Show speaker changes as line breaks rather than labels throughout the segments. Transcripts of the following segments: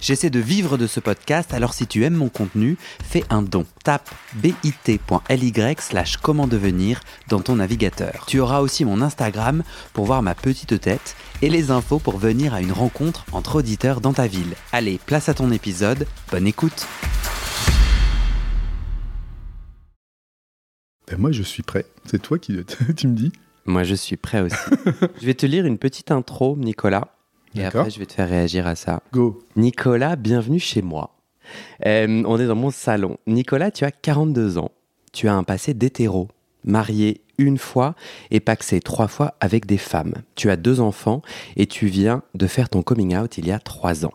J'essaie de vivre de ce podcast, alors si tu aimes mon contenu, fais un don. Tape bit.ly slash comment devenir dans ton navigateur. Tu auras aussi mon Instagram pour voir ma petite tête et les infos pour venir à une rencontre entre auditeurs dans ta ville. Allez, place à ton épisode, bonne écoute
Ben moi je suis prêt, c'est toi qui tu me dis.
Moi je suis prêt aussi. je vais te lire une petite intro, Nicolas. Et après, je vais te faire réagir à ça.
Go.
Nicolas, bienvenue chez moi. Euh, on est dans mon salon. Nicolas, tu as 42 ans. Tu as un passé d'hétéro, marié une fois et paxé trois fois avec des femmes. Tu as deux enfants et tu viens de faire ton coming out il y a trois ans.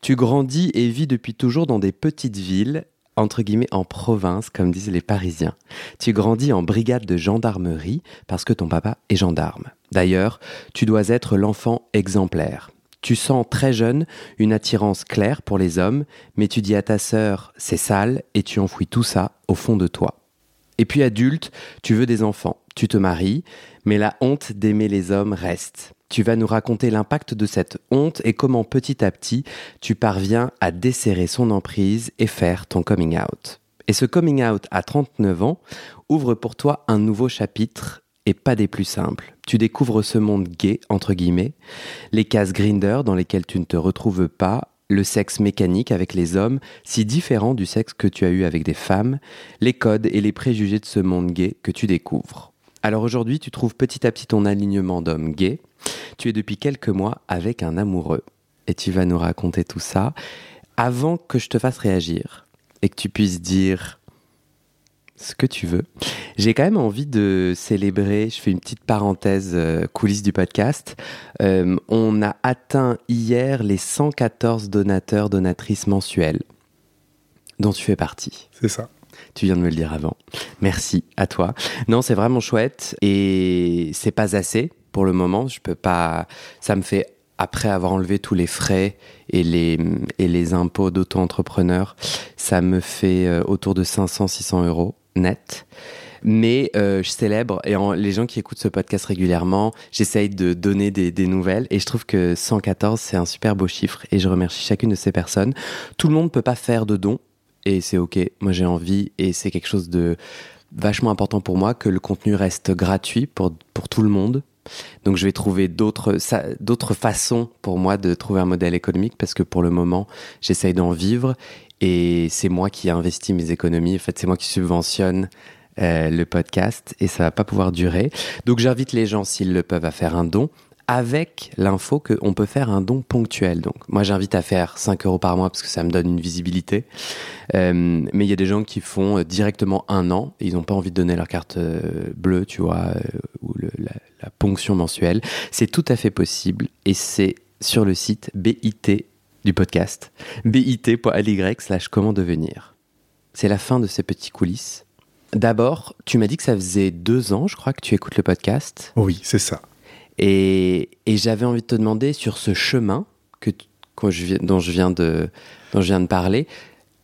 Tu grandis et vis depuis toujours dans des petites villes entre guillemets en province, comme disent les Parisiens. Tu grandis en brigade de gendarmerie parce que ton papa est gendarme. D'ailleurs, tu dois être l'enfant exemplaire. Tu sens très jeune une attirance claire pour les hommes, mais tu dis à ta sœur c'est sale et tu enfouis tout ça au fond de toi. Et puis adulte, tu veux des enfants, tu te maries, mais la honte d'aimer les hommes reste. Tu vas nous raconter l'impact de cette honte et comment petit à petit tu parviens à desserrer son emprise et faire ton coming out. Et ce coming out à 39 ans ouvre pour toi un nouveau chapitre et pas des plus simples. Tu découvres ce monde gay, entre guillemets, les cases grinder dans lesquelles tu ne te retrouves pas, le sexe mécanique avec les hommes, si différent du sexe que tu as eu avec des femmes, les codes et les préjugés de ce monde gay que tu découvres. Alors aujourd'hui, tu trouves petit à petit ton alignement d'homme gay. Tu es depuis quelques mois avec un amoureux. Et tu vas nous raconter tout ça. Avant que je te fasse réagir et que tu puisses dire ce que tu veux. J'ai quand même envie de célébrer, je fais une petite parenthèse euh, coulisses du podcast. Euh, on a atteint hier les 114 donateurs, donatrices mensuels, dont tu fais partie.
C'est ça.
Tu viens de me le dire avant. Merci à toi. Non, c'est vraiment chouette et c'est pas assez pour le moment. Je peux pas. Ça me fait après avoir enlevé tous les frais et les, et les impôts d'auto-entrepreneur, ça me fait euh, autour de 500-600 euros net. Mais euh, je célèbre, et les gens qui écoutent ce podcast régulièrement, j'essaye de donner des, des, nouvelles, et je trouve que 114, c'est un super beau chiffre, et je remercie chacune de ces personnes. Tout le monde ne peut pas faire de dons, et c'est ok, moi j'ai envie, et c'est quelque chose de vachement important pour moi, que le contenu reste gratuit pour, pour tout le monde, donc je vais trouver d'autres façons pour moi de trouver un modèle économique parce que pour le moment, j'essaye d'en vivre et c'est moi qui investis mes économies. En fait, c'est moi qui subventionne euh, le podcast et ça va pas pouvoir durer. Donc j'invite les gens, s'ils le peuvent, à faire un don avec l'info qu'on peut faire un don ponctuel. Donc moi j'invite à faire 5 euros par mois parce que ça me donne une visibilité. Euh, mais il y a des gens qui font euh, directement un an et ils n'ont pas envie de donner leur carte bleue, tu vois, ou la, ponction mensuelle. C'est tout à fait possible et c'est sur le site BIT du podcast, bit.ly slash comment devenir. C'est la fin de ces petits coulisses. D'abord, tu m'as dit que ça faisait deux ans, je crois, que tu écoutes le podcast.
Oui, c'est ça.
Et, j'avais envie de te demander sur ce chemin que, je, dont, je viens de, dont je viens de parler,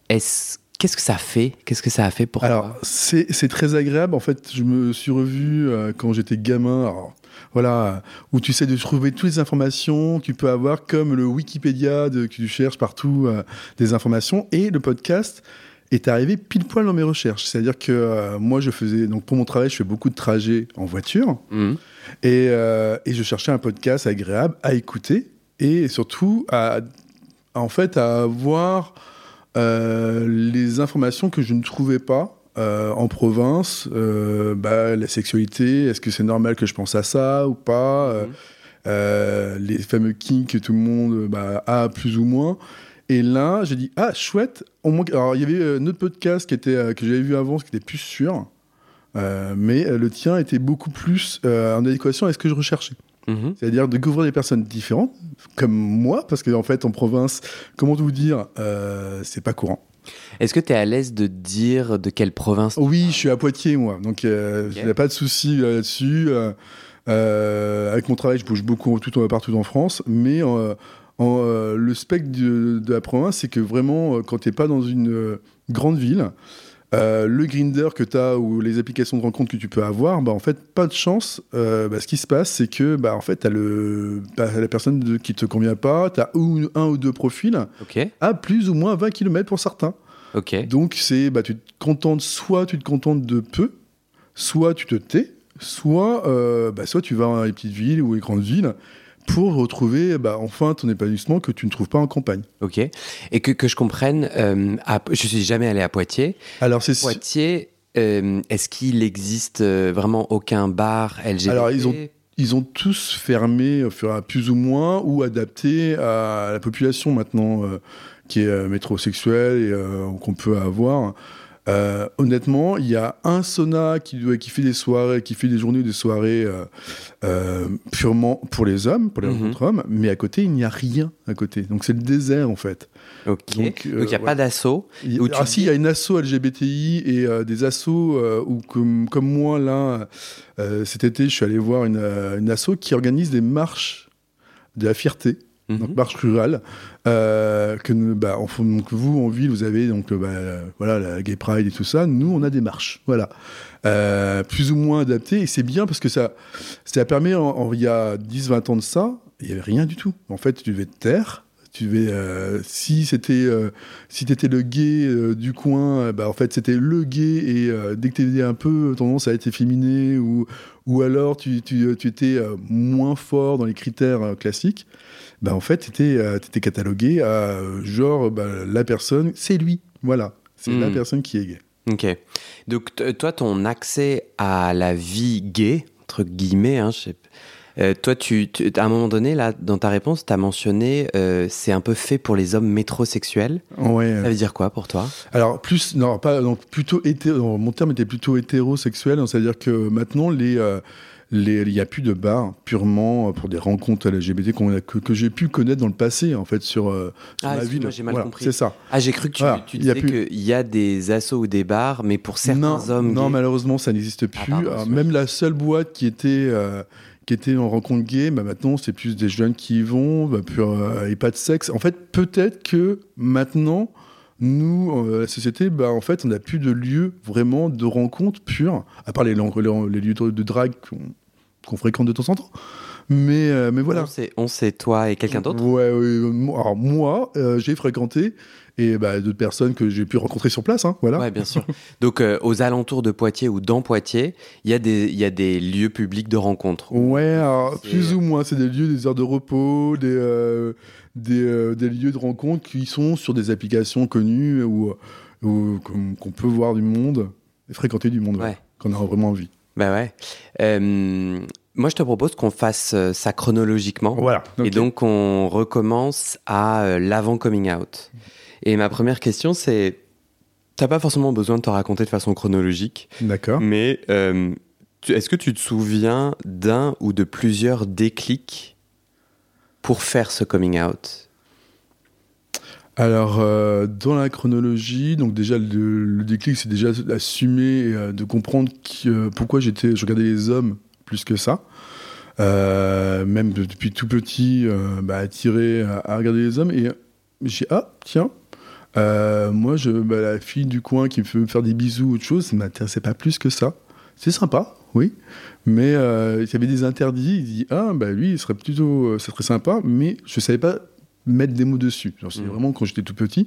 est-ce Qu'est-ce que ça fait? Qu'est-ce que ça a fait pour
alors,
toi?
c'est très agréable. En fait, je me suis revu euh, quand j'étais gamin. Alors, voilà, où tu sais de trouver toutes les informations que tu peux avoir, comme le Wikipédia de, que tu cherches partout euh, des informations. Et le podcast est arrivé pile poil dans mes recherches. C'est-à-dire que euh, moi, je faisais, donc pour mon travail, je fais beaucoup de trajets en voiture. Mmh. Et, et, je cherchais un podcast agréable à écouter et surtout à, en fait, à avoir euh, les informations que je ne trouvais pas euh, en province, euh, bah, la sexualité, est-ce que c'est normal que je pense à ça ou pas mhm. Les fameux kinks que tout le monde bah, a plus ou moins. Et là, j'ai dit ah chouette. Alors il y avait un autre podcast qui était que j'avais vu avant, qui était plus sûr, mais le tien était beaucoup plus en adéquation avec ce que je recherchais. Mhm. C'est-à-dire de découvrir des personnes différentes, comme moi, parce qu'en en fait, en province, comment vous dire, euh, c'est pas courant.
Est-ce que tu es à l'aise de dire de quelle province
Oui, je suis à Poitiers, moi. Donc, euh, il n'y a pas de souci là-dessus. Euh, avec mon travail, je bouge beaucoup tout, partout en France. Mais En, euh, le spectre de, de la province, c'est que vraiment, euh, quand tu n'es pas dans une euh, grande ville, le grinder que tu as ou les applications de rencontre que tu peux avoir, bah, en fait, pas de chance. Bah, ce qui se passe, c'est que bah, en fait, tu as le, bah, la personne de, qui te convient pas, tu as un ou deux profils à plus ou moins 20 km pour certains. Donc, c'est, bah, tu te contentes, soit tu te contentes de peu, soit tu te tais, soit, bah, soit tu vas dans les petites villes ou les grandes villes pour retrouver bah, enfin ton épanouissement que tu ne trouves pas en campagne.
Ok. Et que, que je comprenne, euh, à- je suis jamais allé à Poitiers.
Alors, c'est
Poitiers, euh, est-ce qu'il existe euh, vraiment aucun bar LGBT
Alors, ils ont- ils ont tous fermé, à plus ou moins, ou adapté à la population maintenant euh, qui est euh, métrosexuelle et euh, qu'on peut avoir. Euh, honnêtement, il y a un sauna qui, fait des soirées, qui fait des journées ou des soirées euh, euh, purement pour les hommes, pour les rencontres hommes, mais à côté, il n'y a rien à côté. Donc c'est le désert en fait.
Ok. Donc, il n'y a
ouais.
pas d'assaut.
Ah si, il y a une asso LGBTI et des euh, où comme, comme moi là, cet été, je suis allé voir une, une asso qui organise des marches de la fierté,
Mhm.
donc marche rurale, euh, que bah, en fond, donc vous en ville vous avez donc bah, voilà la Gay Pride et tout ça. Nous on a des marches, voilà, Euh, plus ou moins adaptées et c'est bien parce que ça, ça permet en- en- il y a 10-20 ans de ça, il y avait rien du tout. En fait, tu devais te taire. Tu devais, euh, si c'était, si t'étais le gay du coin, bah en fait c'était le gay et dès que t'avais un peu tendance à être efféminé ou ou alors tu, tu, tu étais moins fort dans les critères classiques, bah en fait t'étais euh, t'étais catalogué à euh, genre bah, la personne c'est lui, voilà, c'est la
Mm.
personne qui est gay.
Ok. Donc, t- toi, ton accès à la vie gay, entre guillemets, hein, je sais- euh, toi, tu, tu- à un moment donné, là, dans ta réponse, tu as mentionné euh, c'est un peu fait pour les hommes métrosexuels.
Ouais.
Ça veut dire quoi pour toi?
Alors plus non pas plutôt hétéro, non, mon terme était plutôt hétérosexuel, donc c'est-à-dire que maintenant les euh, les- il n'y a plus de bars purement pour des rencontres LGBT a- que, que j'ai pu connaître dans le passé en fait sur, euh, sur
Ah,
ma ville.
j'ai mal
Voilà,
compris.
C'est ça.
Ah, j'ai cru que tu,
Voilà,
disais
plus-
qu'il y a des assos ou des bars, mais pour certains
non,
hommes
non
gays-
malheureusement ça n'existe plus.
pardon,
Alors,
excuse-moi.
même la seule boîte qui était euh, qui était en rencontre gay, bah maintenant c'est plus des jeunes qui y vont, bah, plus, euh, et pas de sexe. En fait, peut-être que maintenant, nous, euh, la société, bah, en fait, on n'a plus de lieu vraiment de rencontre pure, à part les, lieux de, drague qu'on fréquente de temps en temps. Mais, euh, mais voilà.
On sait, toi et quelqu'un d'autre
Ouais, alors moi, euh, j'ai fréquenté et bah, d'autres personnes que j'ai pu rencontrer sur place, hein, voilà.
Ouais, bien sûr. Donc, euh, aux alentours de Poitiers ou dans Poitiers, il y, a des- y a des lieux publics de rencontre.
Ouais, alors, plus ou moins, c'est des lieux, des heures de repos, des, euh, des, euh, des lieux de rencontre qui sont sur des applications connues ou, qu'on peut voir du monde et fréquenter du monde,
Ouais.
qu'on a vraiment envie.
Bah ouais. Moi, je te propose qu'on fasse euh, ça chronologiquement.
Voilà.
Et donc, on recommence à euh, l'avant coming out. Et ma première question, c'est t'as pas forcément besoin de te raconter de façon chronologique,
D'accord.
mais euh, est-ce que tu te souviens d'un ou de plusieurs déclics pour faire ce coming out?
Alors, euh, dans la chronologie, donc déjà, le, le déclic, c'est déjà d'assumer euh, de comprendre qui, euh, pourquoi j'étais, je regardais les hommes plus que ça. Euh, même de- depuis tout petit, euh, bah, attiré à, à regarder les hommes. Et j'ai ah, tiens, euh, moi, je, bah, la fille du coin qui veut me faire des bisous ou autre chose, ça m'intéressait pas plus que ça. C'est sympa, oui. Mais euh, il y avait des interdits. Il dit Ah, bah lui, il serait plutôt. ça serait sympa, mais je ne savais pas mettre des mots dessus. C'est
Mhm.
vraiment quand j'étais tout petit.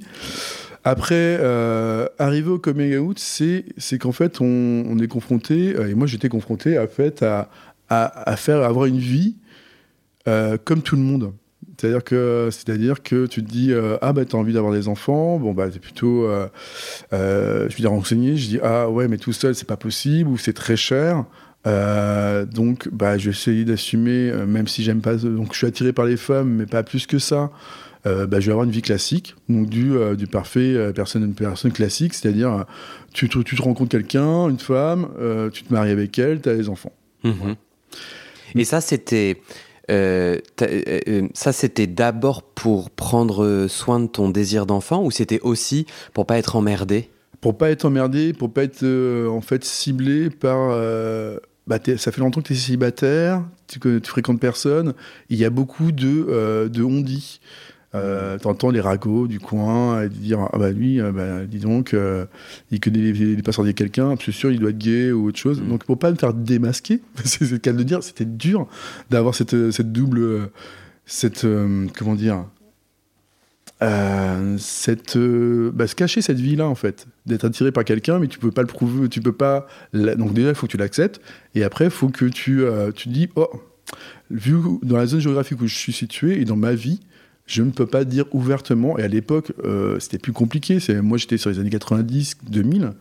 Après, euh, arriver au coming out, c'est qu'en fait, on, est confronté, euh, et moi j'étais confronté à, fait, à, à, faire, avoir une vie euh, comme tout le monde. C'est-à-dire que, que tu te dis euh, ah bah t'as envie d'avoir des enfants, bon bah t'es plutôt, je veux dire renseigné, je dis ah ouais mais tout seul c'est pas possible ou c'est très cher, donc bah je vais essayer d'assumer même si j'aime pas, donc je suis attiré par les femmes mais pas plus que ça. Euh, bah, je vais avoir une vie classique, donc du, euh, du parfait euh, personne, une personne classique, c'est-à-dire tu, te- tu te rencontres quelqu'un, une femme, tu te maries avec elle, tu as des enfants.
Mhm. Et ça, c'était. euh, euh, euh, ça, c'était d'abord pour prendre soin de ton désir d'enfant ou c'était aussi pour pas être emmerdé?
Pour pas être emmerdé, pour pas être euh, en fait ciblé par bah, ça fait longtemps que tu es célibataire, tu, tu fréquentes personne, il y a beaucoup de, de on-dit. Euh, T'entends les ragots du coin et dire ah bah lui, euh, bah, dis donc, euh, il connaît les, les passeurs de quelqu'un, c'est sûr il doit être gay ou autre chose.
Mm.
Donc pour pas me faire démasquer, c'est le cas de dire, c'était dur d'avoir cette, cette double, cette comment dire, cette bah, se cacher cette vie là en fait, d'être attiré par quelqu'un mais tu peux pas le prouver, tu peux pas. Donc déjà il faut que tu l'acceptes et après il faut que tu tu te dis oh vu dans la zone géographique où je suis situé et dans ma vie je ne peux pas dire ouvertement, et à l'époque, euh, c'était plus compliqué. Moi, j'étais sur les années 90, 2000,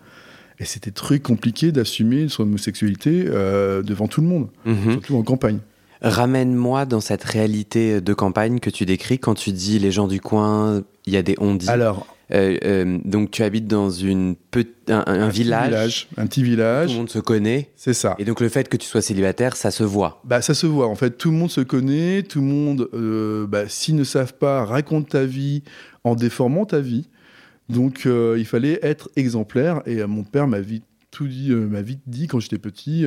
et c'était très compliqué d'assumer son homosexualité euh, devant tout le monde,
Mhm.
surtout en campagne.
Ramène-moi dans cette réalité de campagne que tu décris quand tu dis les gens du coin, il y a des on-dit.
Alors,
Euh, euh, donc tu habites dans une un, village,
un petit
tout
village,
le monde se connaît,
c'est ça.
et donc le fait que tu sois célibataire, ça se voit.
Bah, ça se voit, en fait, tout le monde se connaît, tout le monde, euh, bah, s'ils ne savent pas, raconte ta vie en déformant ta vie. Donc, il fallait être exemplaire, et mon père m'a vite tout dit, m'a vite dit quand j'étais petit.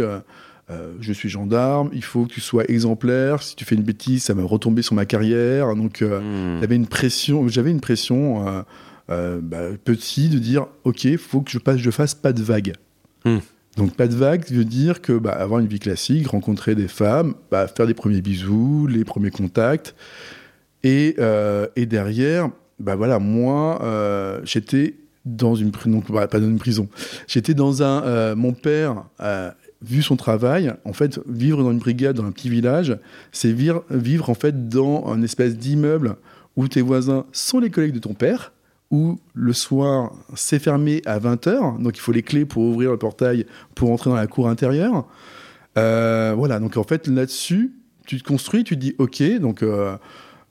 euh, je suis gendarme, il faut que tu sois exemplaire. Si tu fais une bêtise, ça va retomber sur ma carrière. Donc, euh,
Hmm.
j'avais une pression, j'avais une pression euh, euh, bah, petit de dire, ok, faut que je passe, je fasse pas de vagues.
Hmm.
Donc pas de vagues veut dire que bah, avoir une vie classique, rencontrer des femmes, bah, faire des premiers bisous, les premiers contacts, et, euh, et derrière, bah voilà, moi, euh, j'étais dans une bah, pas dans une prison, j'étais dans un, mon père. Vu son travail, en fait, vivre dans une brigade dans un petit village, c'est vivre, vivre en fait dans un espèce d'immeuble où tes voisins sont les collègues de ton père, où le soir c'est fermé à 20h, donc il faut les clés pour ouvrir le portail pour entrer dans la cour intérieure. Euh, voilà, donc en fait là-dessus, tu te construis, tu te dis ok, donc euh,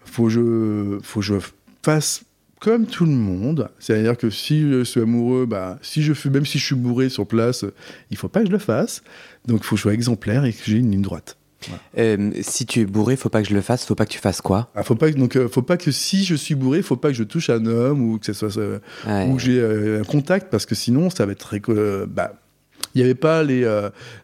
faut, je, faut je fasse comme tout le monde, c'est-à-dire que si je suis amoureux, bah, si je fais, même si je suis bourré sur place, il faut pas que je le fasse, donc il faut que je sois exemplaire et que j'ai une ligne droite.
Euh, si tu es bourré, faut pas que je le fasse, faut pas que tu fasses quoi?
Ah, faut pas que, donc euh, faut pas que si je suis bourré, faut pas que je touche un homme ou que soit euh,
Ouais.
ou que j'ai un contact parce que sinon ça va être très bah il n'y avait pas les,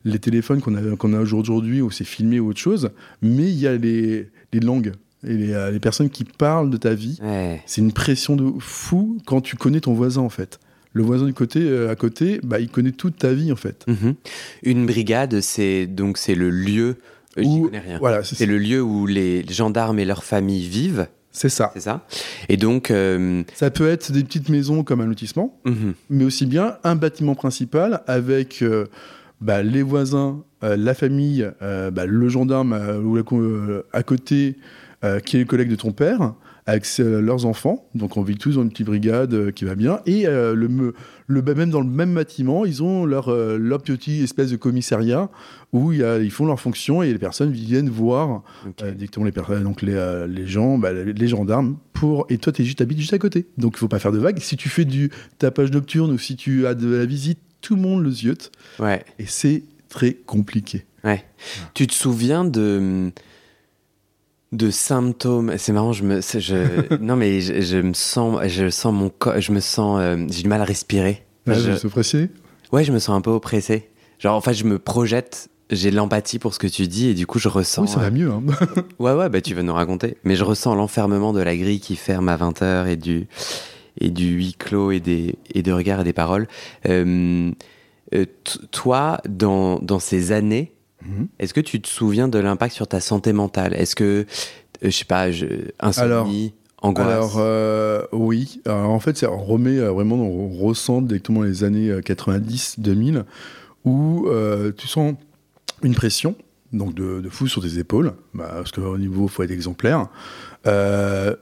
les téléphones qu'on a, qu'on a aujourd'hui où c'est filmé ou autre chose, mais il y a les, les langues et les, les personnes qui parlent de ta vie.
Ouais.
C'est une pression de fou quand tu connais ton voisin en fait. Le voisin du côté, euh, à côté, bah, il connaît toute ta vie en fait.
Mhm. Une brigade, c'est donc c'est le lieu. Euh,
Où-
rien.
Voilà,
C'est le lieu où les gendarmes et leurs familles vivent,
c'est ça.
c'est ça Et donc, euh,
Ça peut être des petites maisons comme un lotissement,
mhm.
mais aussi bien un bâtiment principal avec euh, bah, les voisins, euh, la famille, bah, le gendarme ou à côté, qui est le collègue de ton père, avec euh, leurs enfants. Donc on vit tous dans une petite brigade euh, qui va bien. Et euh, le, bah, même dans le même bâtiment, ils ont leur, leur petit espèce de commissariat où il y a- ils font leur fonction et les personnes viennent voir euh, directement les personnes, donc les, euh, les gens, bah, les, gendarmes, pour et toi tu juste habites juste à côté. Donc il faut pas faire de vagues. Si tu fais du tapage nocturne ou si tu as de la visite, tout le monde le ziote
ouais.
et c'est très compliqué.
Ouais. Tu te souviens de de symptômes C'est marrant, je me je non mais je, je me sens je sens mon corps, je me sens euh, j'ai du mal à respirer.
Ouais,
Je-
je suis pressé.
ouais, je me sens un peu oppressé. Genre en fait, je me projette, j'ai de l'empathie pour ce que tu dis et du coup, je ressens
Oui, ça
euh,
va mieux. hein.
Ouais ouais, bah tu vas nous raconter, mais je ressens l'enfermement de la grille qui ferme à 20h et du et du huis clos et des et de regards et des paroles. Euh, euh, toi dans dans ces années
Mhm.
Est-ce que tu te souviens de l'impact sur ta santé mentale? Est-ce que, euh, je sais pas, je, insomnie, angoisse?
Alors euh, oui, Alors, en fait, on remet euh, vraiment, on ressent directement les années euh, 90-2000 où euh, tu sens une pression donc de, de fou sur tes épaules, bah, parce qu'au niveau, faut être exemplaire. Euh,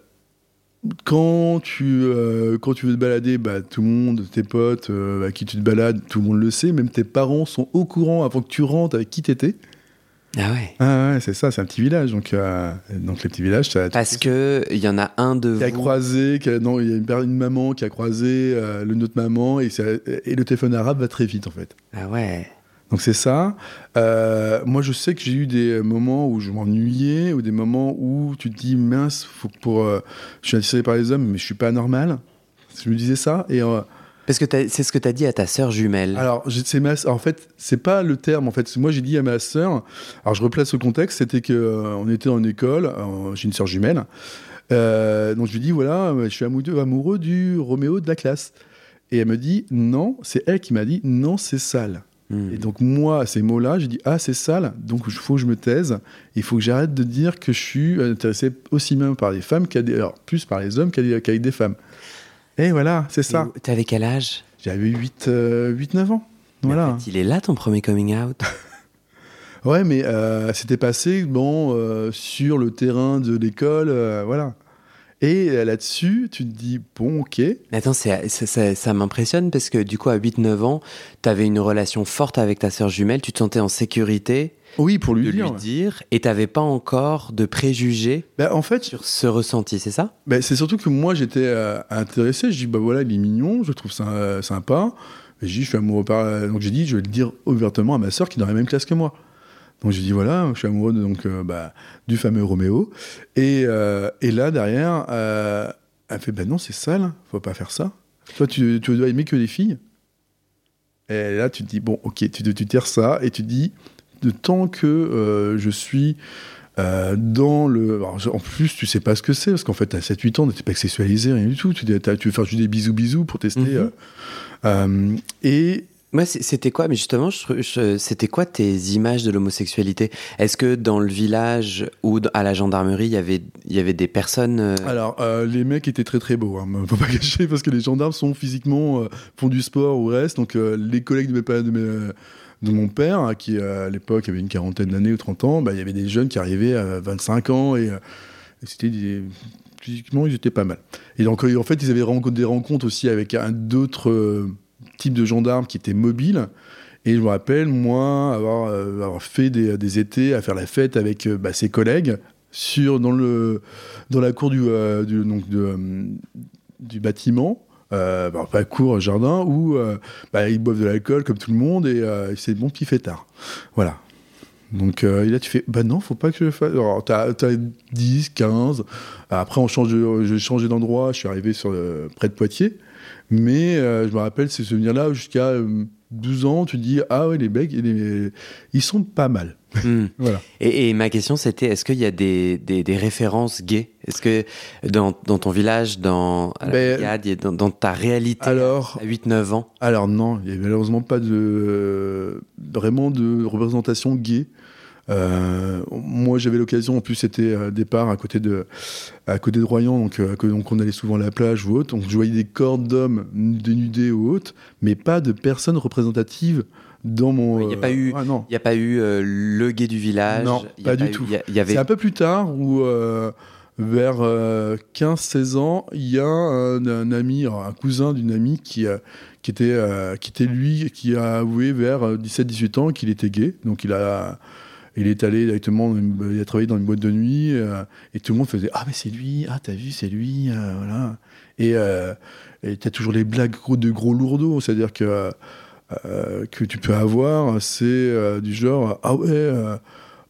quand tu, euh, quand tu veux te balader, bah, tout le monde, tes potes euh, avec qui tu te balades, tout le monde le sait, même tes parents sont au courant avant que tu rentres avec qui t'étais.
Ah ouais.
Ah ouais, c'est ça, c'est un petit village. Donc, euh, donc les petits villages, ça,
Parce que il y en a un de
qui a croisé, qui a- non, il y a une, une maman qui a croisé euh, le notre maman et, ça- et le téléphone arabe va très vite en fait.
Ah ouais.
Donc c'est ça. Euh, moi je sais que j'ai eu des moments où je m'ennuyais ou des moments où tu te dis mince, faut pour, euh, je suis attiré par les hommes mais je suis pas normal. Je me disais ça et euh,
Parce que c'est ce que tu as dit à ta sœur jumelle.
Alors, ma, en fait, c'est pas le terme. En fait, moi, j'ai dit à ma sœur. Alors, je replace le contexte. C'était que euh, on était en école. Euh, j'ai une sœur jumelle. Donc, je lui dis voilà, je suis amoureux, amoureux du Roméo de la classe. Et elle me dit non. C'est elle qui m'a dit non, c'est sale. Hmm. Et donc, moi, à ces mots-là, j'ai dit Ah, c'est sale, donc il faut que je me taise. Il faut que j'arrête de dire que je suis intéressé aussi même par les femmes, qu'à des, alors, plus par les hommes qu'avec des femmes. Et voilà, c'est ça.
T'avais quel âge?
J'avais 8-9 euh, ans. voilà.
il est là ton premier coming out
Ouais, mais euh, c'était passé bon, euh, sur le terrain de l'école, voilà. Et là-dessus, tu te dis, bon, ok.
attends, ça, m'impressionne parce que du coup, à 8-9 ans, tu avais une relation forte avec ta sœur jumelle, tu te sentais en sécurité.
Oui, pour lui
de
dire.
Lui dire et tu n'avais pas encore de préjugés
bah, en fait,
sur ce ressenti, c'est ça?
Bah, C'est surtout que moi, j'étais euh, intéressé. Je dis, bah voilà, il est mignon, je trouve ça euh, sympa. Et je dis, je suis amoureux par. Donc j'ai dit, je vais le dire ouvertement à ma sœur qui est dans la même classe que moi. Donc j'ai dit voilà, je suis amoureux de, donc, euh, bah, du fameux Roméo. Et, euh, et là, derrière, euh, elle fait ben non, c'est sale, faut pas faire ça. Toi, tu, tu dois aimer que les filles. Et là, tu te dis bon, ok, tu, tu tires ça et tu te dis de tant que je suis dans le. en plus, tu sais pas ce que c'est, parce qu'en fait, à 7-8 ans, tu n'étais pas sexualisé, rien du tout. Tu, tu veux faire juste des bisous-bisous pour tester. Mhm. et
moi, c'était quoi Mais justement, c'était quoi tes images de l'homosexualité? Est-ce que dans le village ou à la gendarmerie, il y avait, il y avait des personnes euh,
Alors, euh, les mecs étaient très très beaux, hein, faut pas cacher, parce que les gendarmes sont physiquement, euh, font du sport ou reste. Donc, les collègues de, mes, de, de mon père, hein, qui à l'époque avait une quarantaine d'années ou 30 ans, bah, il y avait des jeunes qui arrivaient à 25 ans et, c'était physiquement, ils étaient pas mal. Et donc, en fait, ils avaient des rencontres aussi avec d'autres type de gendarme qui était mobile. Et je me rappelle, moi, avoir, euh, fait des, étés à faire la fête avec euh, bah, ses collègues sur, dans, le, dans la cour du, euh, donc du bâtiment. Bah, pas cour, jardin, où bah, ils boivent de l'alcool comme tout le monde et c'est bon petit fêtard. Voilà. Donc là, tu fais, bah non, faut pas que je fasse. Alors, t'as as 10, 15. Après, on change j'ai changé d'endroit, je suis arrivé sur, près de Poitiers. Mais euh, je me rappelle ces souvenirs-là, jusqu'à 12 euh, ans, tu te dis, ah ouais, les becs, ils sont pas mal.
Hmm. voilà. Et, ma question, c'était, est-ce qu'il y a des, des, références gays? Est-ce que dans, dans, ton village, dans, ben, dans, ta réalité alors, à 8-9 ans?
Alors non, il n'y a malheureusement pas de, vraiment de représentation gay. Euh, moi, j'avais l'occasion, en plus, c'était un départ à côté de, à côté de Royan, donc, euh, donc on allait souvent à la plage ou autre. Donc, je voyais des corps d'hommes dénudés ou autres, mais pas de personnes représentatives dans mon.
Il n'y a, pas eu, euh, a pas eu le gay du village.
Non, pas du tout. y avait... C'est un peu plus tard où. vers 15-16 ans, il y a un, ami, un cousin d'une amie qui, qui, était, qui était lui, qui a avoué vers 17-18 ans qu'il était gay. Donc il a, il est allé directement, il a travaillé dans une boîte de nuit euh, et tout le monde faisait Ah, mais c'est lui, ah, t'as vu, c'est lui, euh, voilà. Et euh, t'as toujours les blagues de gros lourdeaux, c'est-à-dire que, que tu peux avoir, c'est du genre Ah ouais,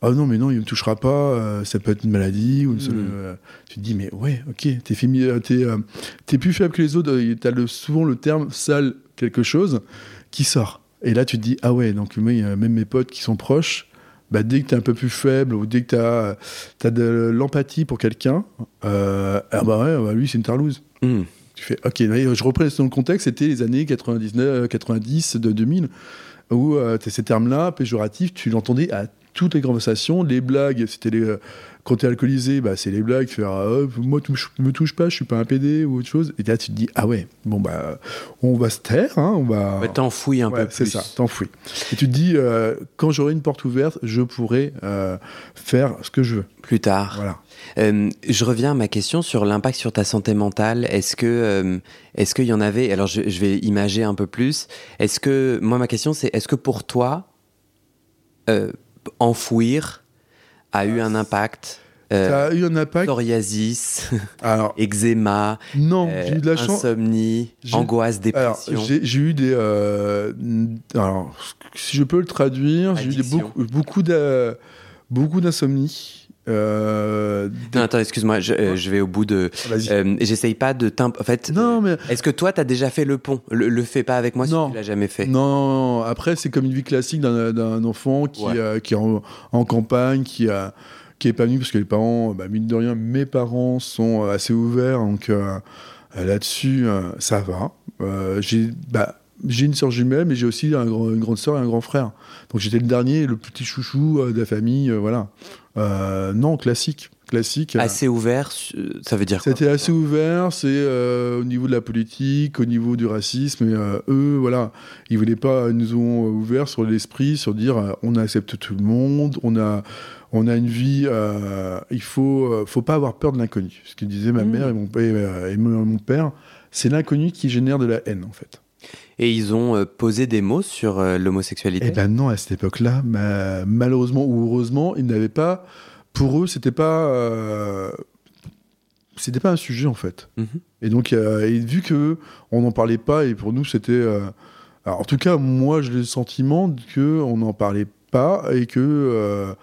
ah non, mais non, il ne me touchera pas, ça peut être une maladie. Ou hmm. tu te dis Mais ouais, ok, t'es, plus faible que les autres, t'as le, souvent le terme sale quelque chose qui sort. Et là, tu te dis, ah ouais, donc même mes potes qui sont proches, bah, dès que tu es un peu plus faible ou dès que tu as, as, de l'empathie pour quelqu'un, euh, ah bah ouais, bah lui, c'est une tarlouse. Hmm. Tu fais, ok, je reprends dans le contexte, c'était les années 99, 90, de 2000, où euh, ces termes-là, péjoratifs, tu l'entendais à toutes les conversations, les blagues, c'était les, quand t'es alcoolisé, bah, c'est les blagues, faire ah, moi, tu me touches pas, je suis pas un PD ou autre chose. Et là, tu te dis, ah ouais, bon, bah, on va se taire, hein, on va.
t'enfouis un peu
C'est ça, t'enfouis. Et tu te dis, euh, quand j'aurai une porte ouverte, je pourrai euh, faire ce que je veux.
Plus tard.
Voilà.
Euh, je reviens à ma question sur l'impact sur ta santé mentale. Est-ce que, est-ce qu'il y en avait Alors, je, je, vais imager un peu plus. Est-ce que, moi, ma question, c'est est-ce que pour toi, enfouir a eu un impact
euh, ça a eu un impact.
Psoriasis, alors, eczéma,
non, euh, j'ai eu de la
insomnie, angoisse, dépression.
J'ai eu des. Euh, alors, si je peux le traduire, j'ai eu des, beaucoup, beaucoup d'insomnie. Euh,
Non, attends, excuse-moi, je, euh, je vais au bout de. Euh, J'essaye pas de. En fait,
non, mais
est-ce que toi, t'as déjà fait le pont? Le, le fais pas avec moi
Non.
si tu l'as jamais fait.
Non, après, c'est comme une vie classique d'un enfant qui,
Ouais.
qui est en, en campagne, qui, a, qui est épanoui, parce que les parents, bah, mine de rien, mes parents sont assez ouverts, donc là-dessus, ça va. J'ai bah, j'ai une sœur jumelle, mais j'ai aussi un une grande sœur et un grand frère. Donc j'étais le dernier, le petit chouchou de la famille, voilà. Euh, non, classique. Classique. euh,
Assez ouvert, ça veut dire quoi
c'était assez ouvert, c'est euh, au niveau de la politique, au niveau du racisme. Et, euh, eux, voilà, ils voulaient pas, ils nous ont ouvert sur l'esprit, sur dire euh, on accepte tout le monde, on a, on a une vie, euh, il faut, euh, faut pas avoir peur de l'inconnu. Ce que disaient ma
Mm.
mère et mon, père- et, et mon père, c'est l'inconnu qui génère de la haine en fait.
Et ils ont euh, posé des mots sur euh, l'homosexualité.
Eh ben non, à cette époque-là, ma- malheureusement ou heureusement, ils n'avaient pas. Pour eux, c'était pas. euh, C'était pas un sujet en fait.
Mhm.
Et donc, euh, et vu que on n'en parlait pas, et pour nous, c'était. euh, alors, en tout cas, moi, j'ai le sentiment que on n'en parlait pas et que.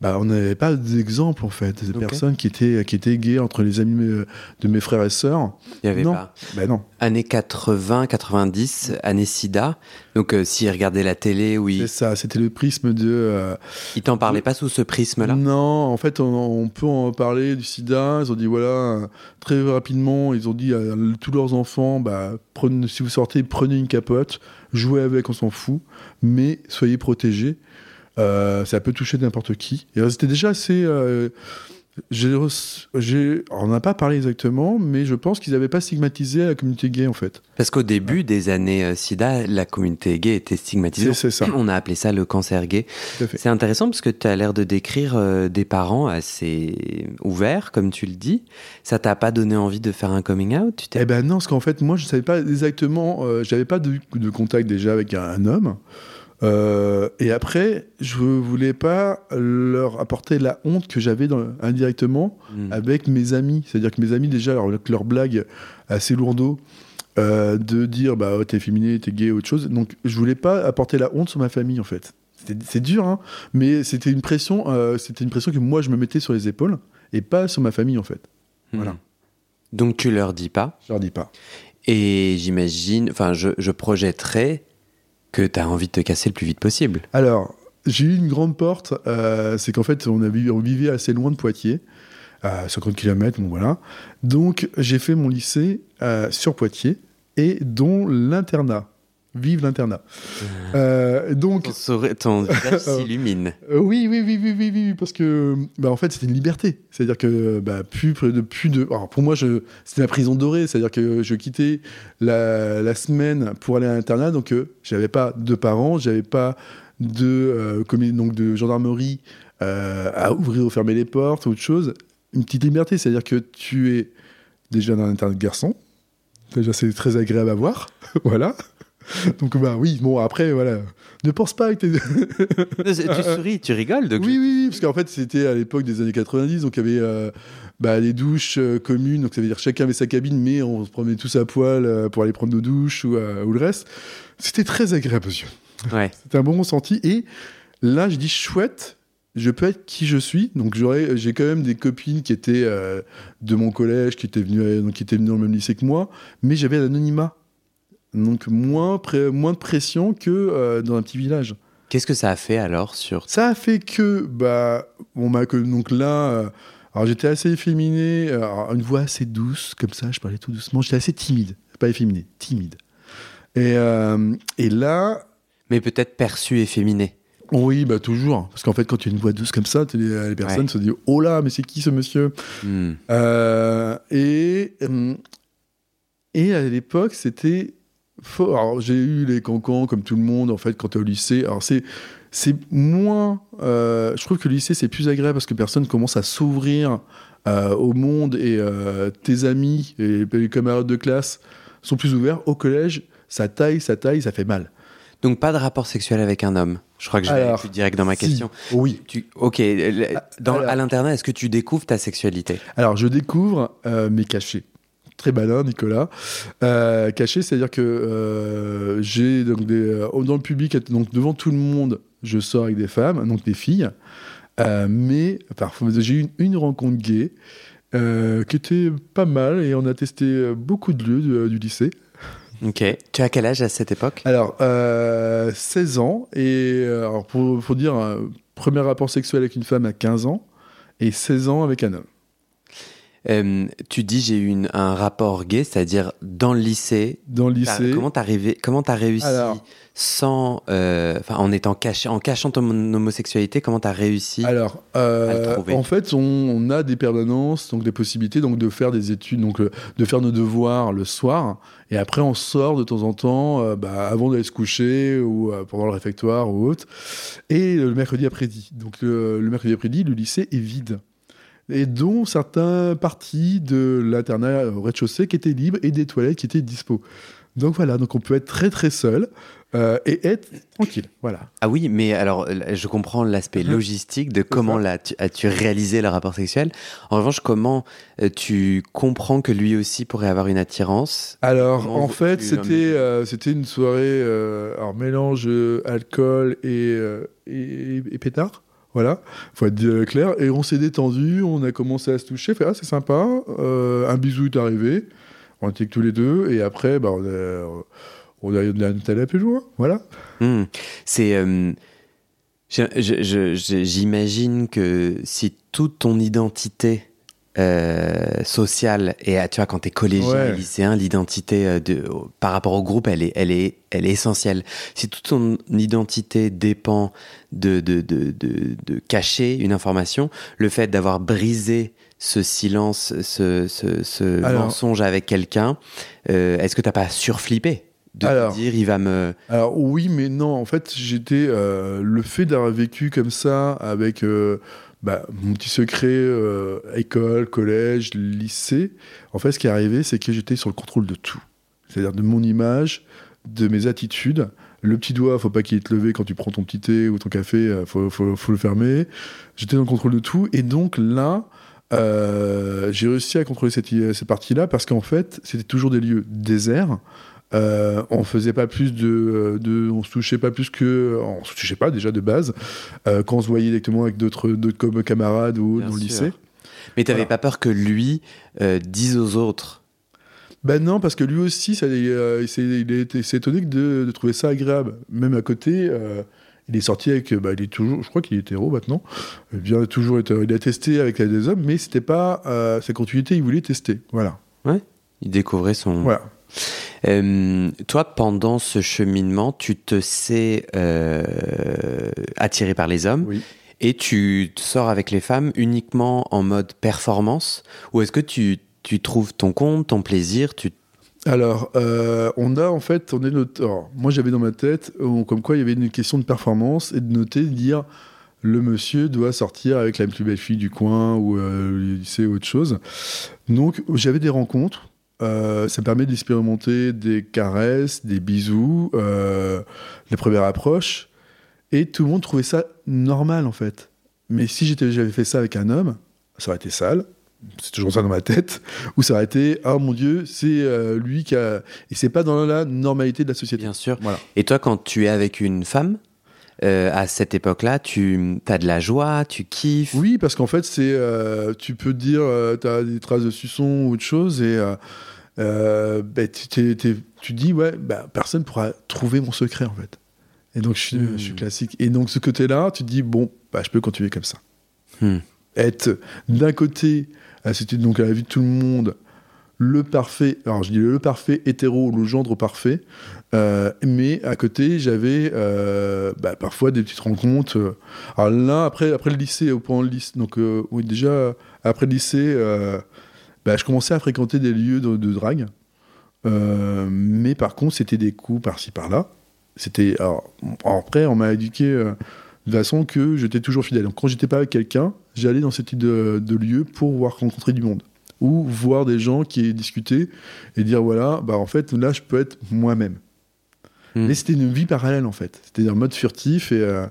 Euh, bah, on n'avait pas d'exemple en fait, des personnes qui étaient, qui étaient gays entre les amis de mes- de mes frères et sœurs.
Il y avait
non.
pas.
Ben non,
Années 80, 90, année SIDA. Donc, euh, s'ils regardaient la télé, oui,
c'est ça, c'était le prisme de. euh,
ils t'en parlaient pas sous ce prisme-là?
Non, en fait, on, on peut en parler du sida. Ils ont dit, voilà, euh, très rapidement, ils ont dit à tous leurs enfants, bah, prenez, si vous sortez, prenez une capote, jouez avec, on s'en fout, mais soyez protégés. Euh, ça peut toucher n'importe qui. Et alors, c'était déjà assez... euh, on n'a pas parlé exactement, mais je pense qu'ils n'avaient pas stigmatisé la communauté gay, en fait.
Parce qu'au début des années euh, SIDA, la communauté gay était stigmatisée.
C'est- ça.
On a appelé ça le cancer gay. C'est intéressant parce que tu as l'air de décrire euh, des parents assez ouverts, comme tu le dis. Ça t'a pas donné envie de faire un coming out
Eh ben non, parce qu'en fait, moi, je savais pas exactement. Euh, J'avais pas de, de contact déjà avec un, un homme. Euh, et après, je voulais pas leur apporter la honte que j'avais dans- indirectement
Hmm.
avec mes amis. C'est-à-dire que mes amis, déjà, alors, avec leurs blagues assez lourdeaux, euh, de dire bah oh, t'es féminé, t'es gay, autre chose. Donc, je voulais pas apporter la honte sur ma famille, en fait. C'est dur, hein, mais c'était une pression. euh, c'était une pression que moi je me mettais sur les épaules et pas sur ma famille, en fait. voilà.
Hmm. Donc tu leur dis pas.
Je leur dis pas.
Et j'imagine, enfin, je, je projetterais que tu as envie de te casser le plus vite possible.
Alors, j'ai eu une grande porte, euh, c'est qu'en fait, on, vivait assez loin de Poitiers, à 50 km, bon voilà. Donc, j'ai fait mon lycée euh, sur Poitiers, et dont l'internat. Vive l'internat. Euh, donc,
Ton, visage s'illumine.
oui, oui, oui, oui, oui, oui, parce que, bah, en fait, c'était une liberté. C'est-à-dire que, bah, plus de, plus de. Alors, pour moi, je, c'était la prison dorée. C'est-à-dire que je quittais la, la semaine pour aller à l'internat, donc euh, j'avais pas de parents, j'avais pas de, euh, donc de gendarmerie euh, à ouvrir ou fermer les portes ou autre chose. Une petite liberté, c'est-à-dire que tu es déjà dans un internat de garçons. Déjà, c'est très agréable à voir. voilà. Donc, bah oui, bon, après, voilà. Ne pense pas que t'es.
tu souris, tu rigoles. Donc
Oui, oui, oui, parce qu'en fait, c'était à l'époque des années 90, donc il y avait euh, bah, les douches euh, communes, donc ça veut dire chacun avait sa cabine, mais on se promenait tous à poil euh, pour aller prendre nos douches ou, ou le reste. C'était très agréable aux yeux.
Ouais.
C'était un bon ressenti. Et là, je dis chouette, je peux être qui je suis. Donc j'aurais, j'ai quand même des copines qui étaient de mon collège, qui étaient venues, donc qui étaient venues dans le même lycée que moi, mais j'avais l'anonymat. Donc moins, moins de pression que euh, dans un petit village.
Qu'est-ce que ça a fait alors sur
Ça a fait que, bah, on m'a que donc là, euh, alors j'étais assez efféminé, euh, alors, une voix assez douce, comme ça, je parlais tout doucement, j'étais assez timide, pas efféminé, timide. Et, euh, et là,
Mais peut-être perçu efféminé.
oui, bah toujours, parce qu'en fait, quand tu as une voix douce comme ça, les, les personnes
Ouais.
se disent, oh là, mais c'est qui ce monsieur
Hmm.
Euh, et, euh, et à l'époque, c'était fort. Alors, j'ai eu les cancans comme tout le monde, en fait, quand tu es au lycée. Alors, c'est. C'est moins. euh, je trouve que le lycée, c'est plus agréable parce que personne commence à s'ouvrir euh, au monde et euh, tes amis et les camarades de classe sont plus ouverts. Au collège, ça taille, ça taille, ça fait mal.
Donc pas de rapport sexuel avec un homme. Je crois que je vais plus direct dans ma
Si.
question.
Oui.
Tu, ok, le- dans,
alors-
à l'internat, est-ce que tu découvres ta sexualité?
Alors, je découvre mes cachets. Très malin, Nicolas. Euh, caché, c'est-à-dire que euh, j'ai donc des, euh, dans le public, donc devant tout le monde, je sors avec des femmes, donc des filles. Mais parfois, j'ai eu une, une rencontre gay qui était pas mal et on a testé beaucoup de lieux du, du lycée.
Ok. Tu as quel âge à cette époque?
Alors, euh, 16 ans. Et alors pour, pour dire, premier rapport sexuel avec une femme à 15 ans et 16 ans avec un homme.
Euh, Tu dis j'ai eu une- un rapport gay, c'est-à-dire dans le lycée.
Dans le lycée.
Comment t'as Comment t'as réussi
Alors-
sans, euh, en étant caché, en cachant ton homosexualité Comment t'as réussi
Alors,
à le
euh,
trouver.
en fait, on, on a des permanences, donc des possibilités donc de faire des études, donc de faire nos devoirs le soir, et après on sort de temps en temps, bah, avant d'aller se coucher ou pendant le réfectoire ou autre, et le mercredi après-midi. Donc le, le mercredi après-midi, le lycée est vide. Et dont certains parties de l'internat au rez-de-chaussée qui étaient libres et des toilettes qui étaient dispo. Donc voilà, donc on peut être très très seul euh, et être tranquille. Voilà.
Ah oui, mais alors euh, je comprends l'aspect
Mhm.
logistique de comment là, tu, as-tu réalisé le rapport sexuel. En revanche, comment euh, tu comprends que lui aussi pourrait avoir une attirance?
Alors,
Comment
en fait, c'était euh, c'était une soirée, euh, alors mélange alcool et, et, et pétard. Voilà, faut être euh, clair. Et on s'est détendu, on a commencé à se toucher. Fait, ah, c'est sympa. Euh, un bisou est arrivé. On était tous les deux. Et après, bah, on a, on a de la plus loin. Voilà.
Hmm. C'est. euh, J'imagine que si toute ton identité euh, sociale et tu vois quand t'es collégien
Ouais.
et lycéen, l'identité euh, de par rapport au groupe, elle est, elle est, elle est essentielle. Si toute ton identité dépend de de, de, de, de cacher une information, le fait d'avoir brisé ce silence, ce, ce, ce
Alors-
mensonge avec quelqu'un, euh, est-ce que t'as pas surflippé de
Alors-
dire il va me
Alors oui, mais non. En fait, j'étais euh, le fait d'avoir vécu comme ça avec bah, mon petit secret euh, école, collège, lycée. En fait, ce qui est arrivé, c'est que j'étais sur le contrôle de tout, c'est-à-dire de mon image, de mes attitudes. Le petit doigt, faut pas qu'il te levé quand tu prends ton petit thé ou ton café, euh, faut, faut, le fermer. J'étais dans le contrôle de tout, et donc là. euh, j'ai réussi à contrôler cette, cette partie-là parce qu'en fait, c'était toujours des lieux déserts. Euh, on faisait pas plus de, de, on se touchait pas plus que, on se touchait pas déjà de base euh, quand on se voyait directement avec d'autres, d'autres comme camarades ou
Bien
dans le
sûr.
lycée.
Mais t'avais
Voilà.
pas peur que lui euh, dise aux autres?
Ben non, parce que lui aussi, ça, il, euh, s'est, s'est étonné de, de trouver ça agréable. Même à côté, euh, il est sorti avec, bah, il est toujours, je crois qu'il est hétéro maintenant. Eh bien, toujours il a testé avec des hommes, mais c'était pas euh, sa continuité. Il voulait tester. Voilà.
Il découvrait son.
Voilà.
Euh, toi, pendant ce cheminement, tu te sais euh, attiré par les hommes
Oui.
et tu te sors avec les femmes uniquement en mode performance ou est-ce que tu, tu trouves ton compte, ton plaisir tu...
Alors, euh, on a en fait, on est notre. alors, moi, j'avais dans ma tête, comme quoi il y avait une question de performance et de noter, de dire le monsieur doit sortir avec la plus belle fille du coin ou euh, le lycée ou autre chose. Donc, j'avais des rencontres. Euh, ça me permet d'expérimenter des caresses, des bisous, euh, les premières approches. Et tout le monde trouvait ça normal, en fait. Mais si j'avais fait ça avec un homme, ça aurait été sale. C'est toujours ça dans ma tête. Ou ça aurait été, ah mon Dieu, c'est euh, lui qui a. Et c'est pas dans la normalité de la société.
Bien sûr.
Voilà.
Et toi, quand tu es avec une femme, euh, à cette époque-là, tu as de la joie, tu kiffes?
Oui, parce qu'en fait, c'est, euh, tu peux te dire, tu as des traces de suçon ou autre chose, et euh, euh, bah, tu, t'es- t'es- tu dis, ouais, bah, personne pourra trouver mon secret, en fait. Et donc, je suis,
Hmm.
je suis classique. Et donc, ce côté-là, tu te dis, bon, bah, je peux continuer comme ça.
Hmm.
Être d'un côté, c'était donc à la vie de tout le monde, le parfait, alors je le parfait hétéro, le gendre parfait, euh, mais à côté, j'avais euh, bah, parfois des petites rencontres. euh. alors là, après, après le lycée, au point le lycée, donc oui, déjà, après le lycée, bah, je commençais à fréquenter des lieux de, de drague. Mais par contre, c'était des coups par-ci par-là. C'était alors, après, on m'a éduqué de façon que j'étais toujours fidèle. Donc quand j'étais pas avec quelqu'un, j'allais dans ce type de, de lieu pour voir rencontrer du monde ou voir des gens qui discutaient et dire voilà, bah en fait là je peux être moi-même.
Hmm.
Mais c'était une vie parallèle en fait. C'était en mode furtif et, euh,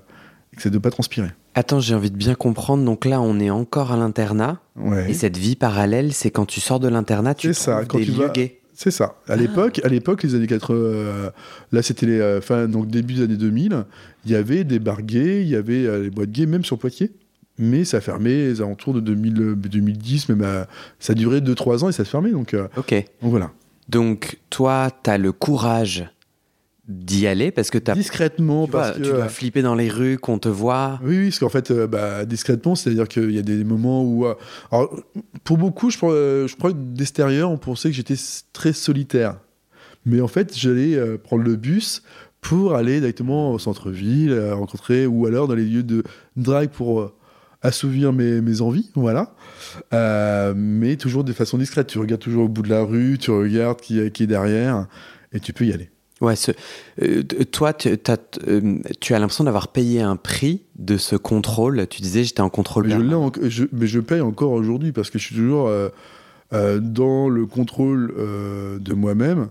et que ça ne doit pas transpirer.
Attends, j'ai envie de bien comprendre. Donc là, on est encore à l'internat.
Ouais.
Et cette vie parallèle, c'est quand tu sors de l'internat, tu
ça, quand
des
tu
lieux
vas-
gays.
C'est ça. À l'époque, à l'époque, les années 80, euh, là c'était les, euh, fin, donc début des années 2000, il y avait des bars gays, il y avait euh, les boîtes gays, même sur Poitiers. Mais ça fermé aux alentours de 2000, 2010, même à- ça duré 2-3 ans et ça se fermait. Donc, euh,
Ok.
donc voilà.
Donc, toi, tu as le courage d'y aller parce que tu
Discrètement,
tu,
parce
vois,
que.
tu dois flipper dans les rues, qu'on te voit.
Oui, oui, parce qu'en fait, euh, bah, discrètement, c'est-à-dire qu'il y a des moments où. euh, alors, pour beaucoup, je, crois- euh, je crois que d'extérieur, on pensait que j'étais très solitaire. Mais en fait, j'allais euh, prendre le bus pour aller directement au centre-ville, euh, rencontrer, ou alors dans les lieux de drague pour euh, assouvir mes, mes envies, voilà. Euh, mais toujours de façon discrète. Tu regardes toujours au bout de la rue, tu regardes qui, qui est derrière, et tu peux y aller.
Ouais, ce- euh, toi, tu, t'as- euh, tu as l'impression d'avoir payé un prix de ce contrôle. Tu disais, j'étais en contrôle.
Mais je, l'ai
permanent.
en- je- mais je paye encore aujourd'hui parce que je suis toujours euh, dans le contrôle de moi-même.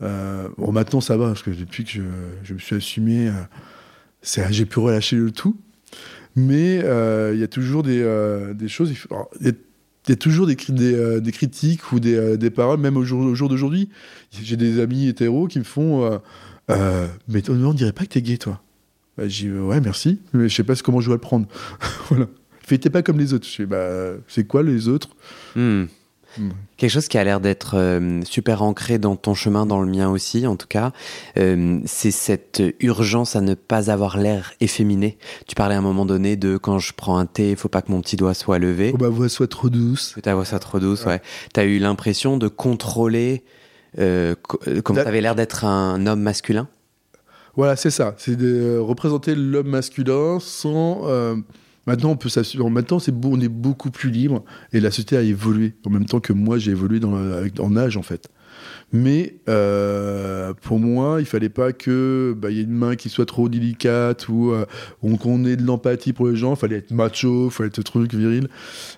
Bon, maintenant ça va parce que depuis que je, je me suis assumé, j'ai pu relâcher le tout. Mais euh, il y a toujours des, euh, choses. il y, a- toujours des, euh, critiques ou des, paroles, même au jour, au jour d'aujourd'hui. J'ai des amis hétéros qui me font Mais on dirait pas que t'es gay, toi. Bah, j'ai ouais, merci, mais je sais pas comment je dois le prendre. voilà. Fait, t'es pas comme les autres. Je fais, bah, c'est quoi les autres?
Hmm.
Hmm.
Quelque chose qui a l'air d'être euh, super ancré dans ton chemin, dans le mien aussi, en tout cas, euh, c'est cette urgence à ne pas avoir l'air efféminé. Tu parlais à un moment donné de quand je prends un thé, il faut pas que mon petit doigt soit levé.
Oh, ma voix soit trop douce.
Que ta voix soit trop douce, ouais. T'as eu l'impression de contrôler, euh, co- comme
Da-
t'avais l'air d'être un homme masculin?
Voilà, c'est ça. C'est de représenter l'homme masculin sans. Maintenant, on peut s'assurer. Maintenant, c'est on est beaucoup plus libre et la société a évolué en même temps que moi, j'ai évolué dans, en âge en fait. Mais euh, pour moi, il fallait pas que bah, il y ait une main qui soit trop délicate ou euh, qu'on ait de l'empathie pour les gens. Il fallait être macho, il fallait être truc viril.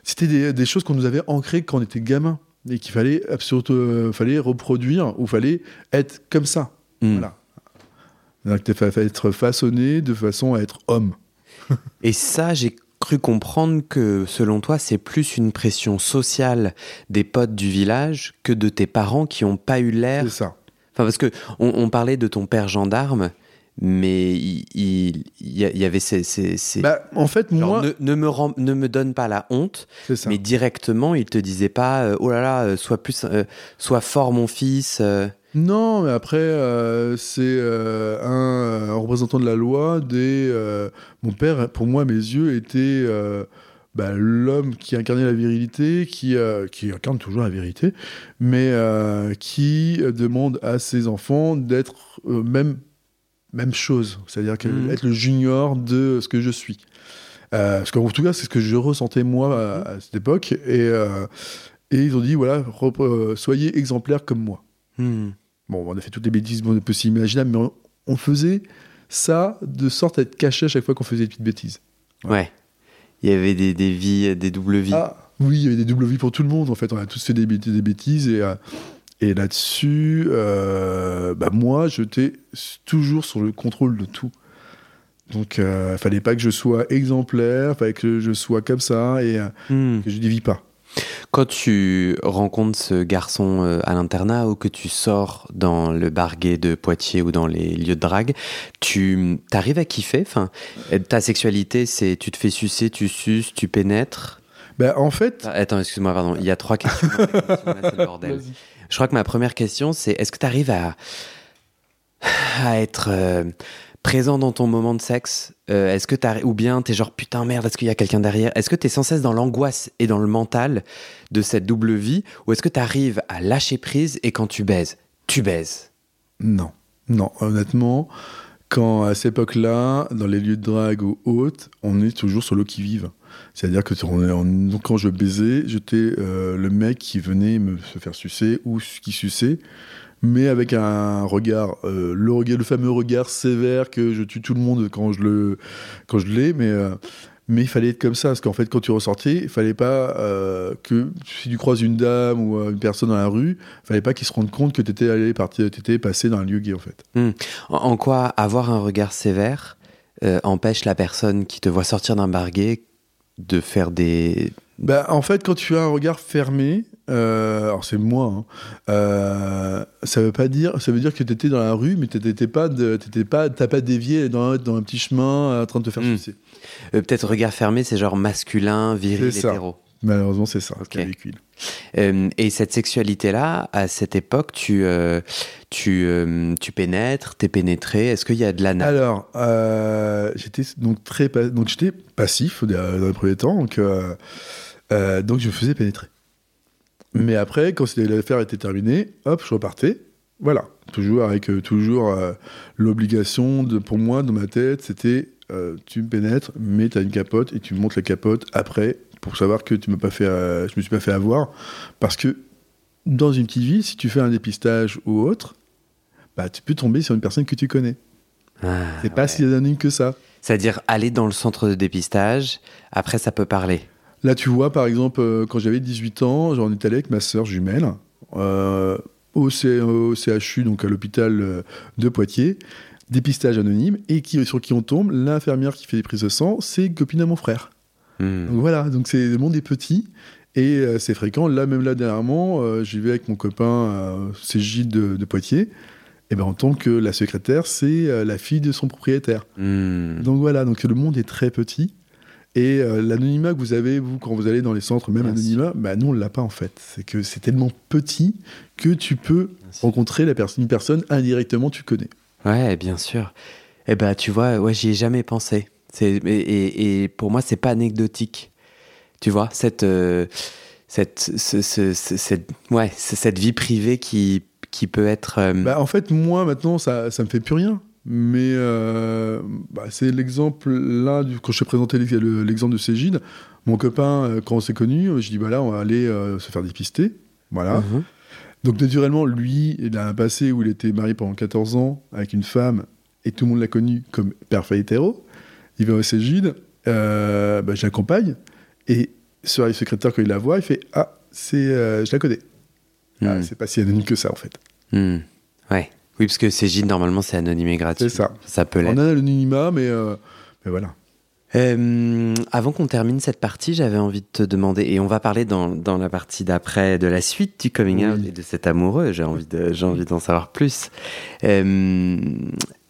C'était des, des choses qu'on nous avait ancrées quand on était gamin et qu'il fallait absolument euh, fallait reproduire ou fallait être comme ça.
Hmm.
Voilà. Donc, il fallait être façonné de façon à être homme.
Et ça, j'ai cru comprendre que selon toi, c'est plus une pression sociale des potes du village que de tes parents qui n'ont pas eu l'air.
C'est ça.
Enfin, parce que on, on parlait de ton père gendarme, mais il, il- il y, avait ces. ces- ces-
Bah, en fait, moi,
ne, ne me ne me donne pas la honte,
ça.
mais directement, il te disait pas, euh, oh là là, euh, sois plus, euh, sois fort, mon fils. euh.
Non, mais après, euh, c'est euh, un, euh, représentant de la loi. Des, euh, mon père, pour moi, mes yeux, était bah, l'homme qui incarnait la virilité, qui, qui incarne toujours la vérité, mais qui demande à ses enfants d'être même, même chose, c'est-à-dire
Mhm.
être le junior de ce que je suis. Parce qu'en tout cas, c'est ce que je ressentais moi à, à cette époque. Et, et ils ont dit voilà, soyez exemplaires comme moi.
Hmm.
Bon, on a fait toutes les bêtises bon, possibles imaginables, mais on, on faisait ça de sorte à être caché à chaque fois qu'on faisait des petites bêtises.
Ouais. Il y avait des, des vies, des doubles vies.
Ah, oui, il y avait des doubles vies pour tout le monde, en fait. On a tous fait des, bêtises, des bêtises et, euh, et là-dessus, euh, bah, moi, j'étais toujours sur le contrôle de tout. Donc, euh, il fallait pas que je sois exemplaire, il fallait que je sois comme ça et euh,
Hmm.
que je dévie pas.
Quand tu rencontres ce garçon euh, à l'internat ou que tu sors dans le bar gay de Poitiers ou dans les lieux de drague, tu arrives à kiffer? Enfin, euh, Ta sexualité, c'est tu te fais sucer, tu suces, tu pénètres?
Bah, en fait,
Ah, Attends, excuse-moi, pardon, il y a trois questions. là, c'est le bordel. Je crois que ma première question, c'est est-ce que tu arrives à, à être euh, présent dans ton moment de sexe Euh, Est-ce que t'arri- ou bien t'es genre putain merde, est-ce qu'il y a quelqu'un derrière? Est-ce que t'es sans cesse dans l'angoisse et dans le mental de cette double vie Ou est-ce que t'arrives à lâcher prise et quand tu baises, tu baises?
Non, non, honnêtement, quand à cette époque-là, dans les lieux de drague ou autres, on est toujours sur l'eau qui vive. C'est-à-dire que quand je baisais, j'étais euh, le mec qui venait me faire sucer ou qui suçait, mais avec un regard, euh, le, regard- le fameux regard sévère que je tue tout le monde quand je le, quand je l'ai, mais euh, mais il fallait être comme ça, parce qu'en fait, quand tu ressortais, il fallait pas euh, que si tu croises une dame ou une personne dans la rue, il fallait pas qu'ils se rendent compte que tu étais allé partir, t'étais passé dans un lieu gay, en fait.
en, en quoi avoir un regard sévère empêche la personne qui te voit sortir d'un bar gay de faire des.
Bah, en fait, quand tu as un regard fermé, euh, alors c'est moi, hein, euh, ça veut pas dire, ça veut dire que tu étais dans la rue, mais t'étais pas, t'étais pas, t'as pas dévié dans, dans un petit chemin en train de te faire
Mm.
sucer.
Euh, Peut-être regard fermé, c'est genre masculin, viril, hétéro.
Malheureusement, c'est ça.
Ok.
qui véhicule.
Euh, et cette sexualité-là, à cette époque, tu, euh, tu, euh, tu pénètres, t'es pénétré. Est-ce qu'il y a de l'anal?
Alors, euh, j'étais donc très, donc j'étais passif dans les premiers temps, donc euh, euh, donc je me faisais pénétrer. Mais après, quand l'affaire était terminée, hop, je repartais. Voilà, toujours avec euh, toujours euh, l'obligation de, pour moi, dans ma tête, c'était euh, tu me pénètres, mais tu as une capote et tu me montres la capote après pour savoir que tu m'as pas fait, je me suis pas fait avoir, parce que dans une petite ville, si tu fais un dépistage ou autre, bah tu peux tomber sur une personne que tu connais.
Ah,
C'est pas
ouais.
si anonyme que ça.
C'est-à-dire aller dans le centre de dépistage, après ça peut parler.
Là, tu vois, par exemple, euh, quand j'avais 18 ans, j'en étais allé avec ma sœur jumelle euh, au, CHU, donc à l'hôpital euh, de Poitiers, dépistage anonyme, et qui, sur qui on tombe, l'infirmière qui fait les prises de sang, c'est une copine à mon frère.
Hmm.
Donc voilà, donc c'est le monde est petit. Et euh, c'est fréquent. Là, même là, dernièrement, euh, j'y vais avec mon copain, euh, c'est Gilles de, de Poitiers. Et ben, on tombe que la secrétaire, c'est euh, la fille de son propriétaire.
Hmm.
Donc voilà, donc le monde est très petit. Et euh, l'anonymat que vous avez, vous, quand vous allez dans les centres, même
Bien
anonymat, bah, nous, on ne l'a pas en fait. C'est que c'est tellement petit que tu peux rencontrer la personne, une personne indirectement, tu connais.
Ouais, bien sûr. Eh ben, tu vois, ouais, j'y ai jamais pensé. Et, et- et pour moi, c'est pas anecdotique. Tu vois, cette euh, cette ce- ce- ce- cette ouais, cette vie privée qui qui peut être. euh,
Bah, en fait, moi, maintenant, ça ne me fait plus rien. Mais euh, bah, c'est l'exemple là, du, quand je t'ai présenté l'ex- le- l'exemple de Cégide, mon copain, euh, quand on s'est connus, je dis bah là, on va aller euh, se faire dépister. Voilà.
mhm.
Donc naturellement, lui, il a un passé où il était marié pendant 14 ans avec une femme et tout le monde l'a connu comme parfait hétéro. Il va au Cégide, euh, bah, je l'accompagne et sur les secrétaires, quand il la voit, il fait Ah, c'est, euh, je la connais. Ah,
Hmm.
c'est pas si anonyme que ça en fait.
Hmm. Ouais. Oui, parce que c'est Gilles, normalement, c'est anonyme et gratuit.
C'est ça.
Ça peut
On
l'être.
a l'anonymat, mais, euh, mais voilà.
Euh, avant qu'on termine cette partie, j'avais envie de te demander, et on va parler dans, dans la partie d'après de la suite du coming out
Oui.
et de cet amoureux, j'ai envie de- j'ai envie d'en savoir plus. Euh,